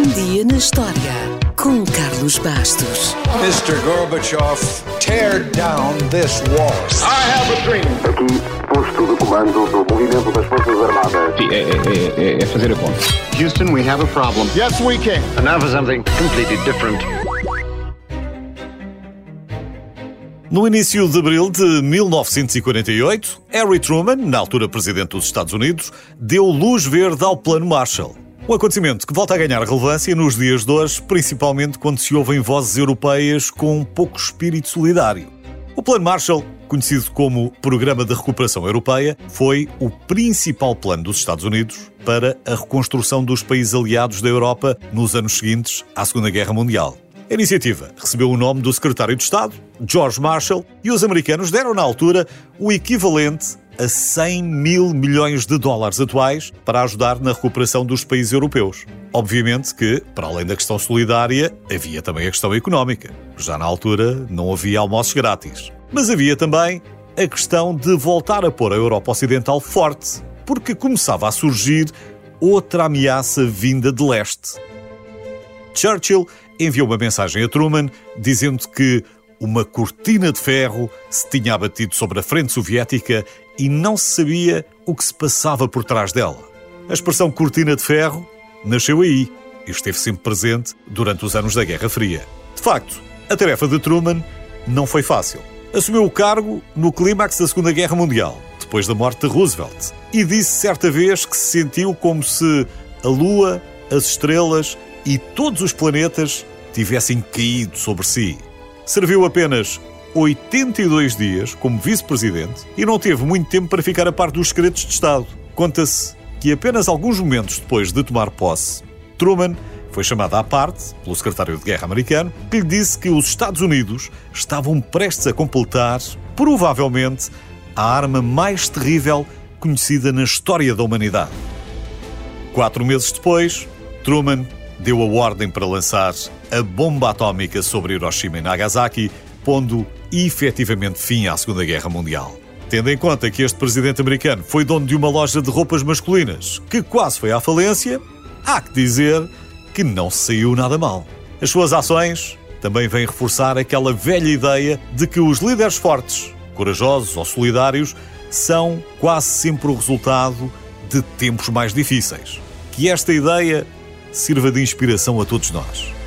Um dia na história com Carlos Bastos. Mr. Gorbachev, tear down this wall. I have a dream. Aqui, posto de comando do movimento das Forças Armadas. Sim, é, é- é- é fazer a conta. Houston, we have a problem. Yes, we can. And now for something completely different. No início de abril de 1948, Harry Truman, na altura presidente dos Estados Unidos, deu luz verde ao Plano Marshall. Um acontecimento que volta a ganhar relevância nos dias de hoje, principalmente quando se ouvem vozes europeias com pouco espírito solidário. O Plano Marshall, conhecido como Programa de Recuperação Europeia, foi o principal plano dos Estados Unidos para a reconstrução dos países aliados da Europa nos anos seguintes à Segunda Guerra Mundial. A iniciativa recebeu o nome do secretário de Estado, George Marshall, e os americanos deram na altura o equivalente a 100 mil milhões de dólares atuais para ajudar na recuperação dos países europeus. Obviamente que, para além da questão solidária, havia também a questão económica. Já na altura não havia almoços grátis. Mas havia também a questão de voltar a pôr a Europa Ocidental forte, porque começava a surgir outra ameaça vinda de leste. Churchill enviou uma mensagem a Truman dizendo que uma cortina de ferro se tinha abatido sobre a frente soviética e não se sabia o que se passava por trás dela. A expressão cortina de ferro nasceu aí e esteve sempre presente durante os anos da Guerra Fria. De facto, a tarefa de Truman não foi fácil. Assumiu o cargo no clímax da Segunda Guerra Mundial, depois da morte de Roosevelt, e disse certa vez que se sentiu como se a Lua, as estrelas e todos os planetas tivessem caído sobre si. Serviu apenas 82 dias como vice-presidente e não teve muito tempo para ficar a par dos segredos de Estado. Conta-se que apenas alguns momentos depois de tomar posse, Truman foi chamado à parte pelo secretário de Guerra americano, que lhe disse que os Estados Unidos estavam prestes a completar, provavelmente, a arma mais terrível conhecida na história da humanidade. Quatro meses depois, Truman deu a ordem para lançar a bomba atómica sobre Hiroshima e Nagasaki, pondo efetivamente fim à Segunda Guerra Mundial. Tendo em conta que este presidente americano foi dono de uma loja de roupas masculinas que quase foi à falência, há que dizer que não saiu nada mal. As suas ações também vêm reforçar aquela velha ideia de que os líderes fortes, corajosos ou solidários são quase sempre o resultado de tempos mais difíceis. Que esta ideia sirva de inspiração a todos nós.